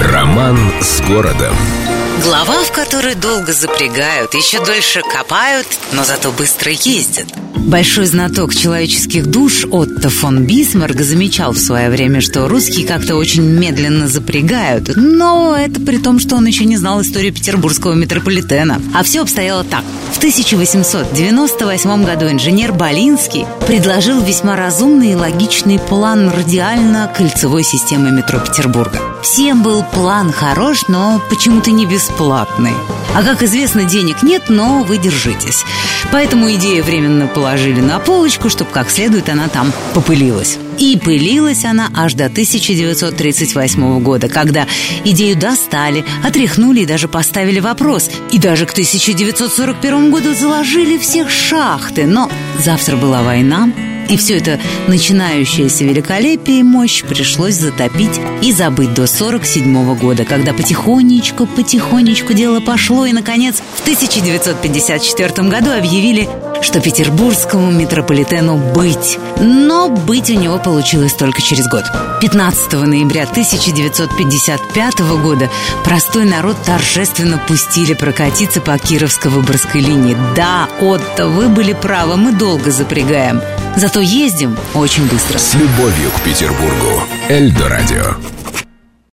Роман с городом. Глава, в которой долго запрягают, еще дольше копают, но зато быстро ездят. Большой знаток человеческих душ Отто фон Бисмарк замечал в свое время, что русские как-то очень медленно запрягают. Но это при том, что он еще не знал историю петербургского метрополитена. А все обстояло так. В 1898 году инженер Болинский предложил весьма разумный и логичный план радиально-кольцевой системы метро Петербурга. Всем был план хорош, но почему-то не бесплатный. А как известно, денег нет, но вы держитесь. Поэтому идею временно положили на полочку, чтобы как следует она там попылилась. И пылилась она аж до 1938 года, когда идею достали, отряхнули и даже поставили вопрос. И даже к 1941 году заложили всех шахты. Но завтра была война, и все это начинающееся великолепие и мощь пришлось затопить и забыть до 47 года, когда потихонечку, потихонечку дело пошло, и, наконец, в 1954 году объявили, что петербургскому метрополитену быть. Но быть у него получилось только через год. 15 ноября 1955 года простой народ торжественно пустили прокатиться по Кировско-Выборгской линии. Да, Отто, вы были правы, мы долго запрягаем. Зато ездим очень быстро. С любовью к Петербургу. Эльдо радио.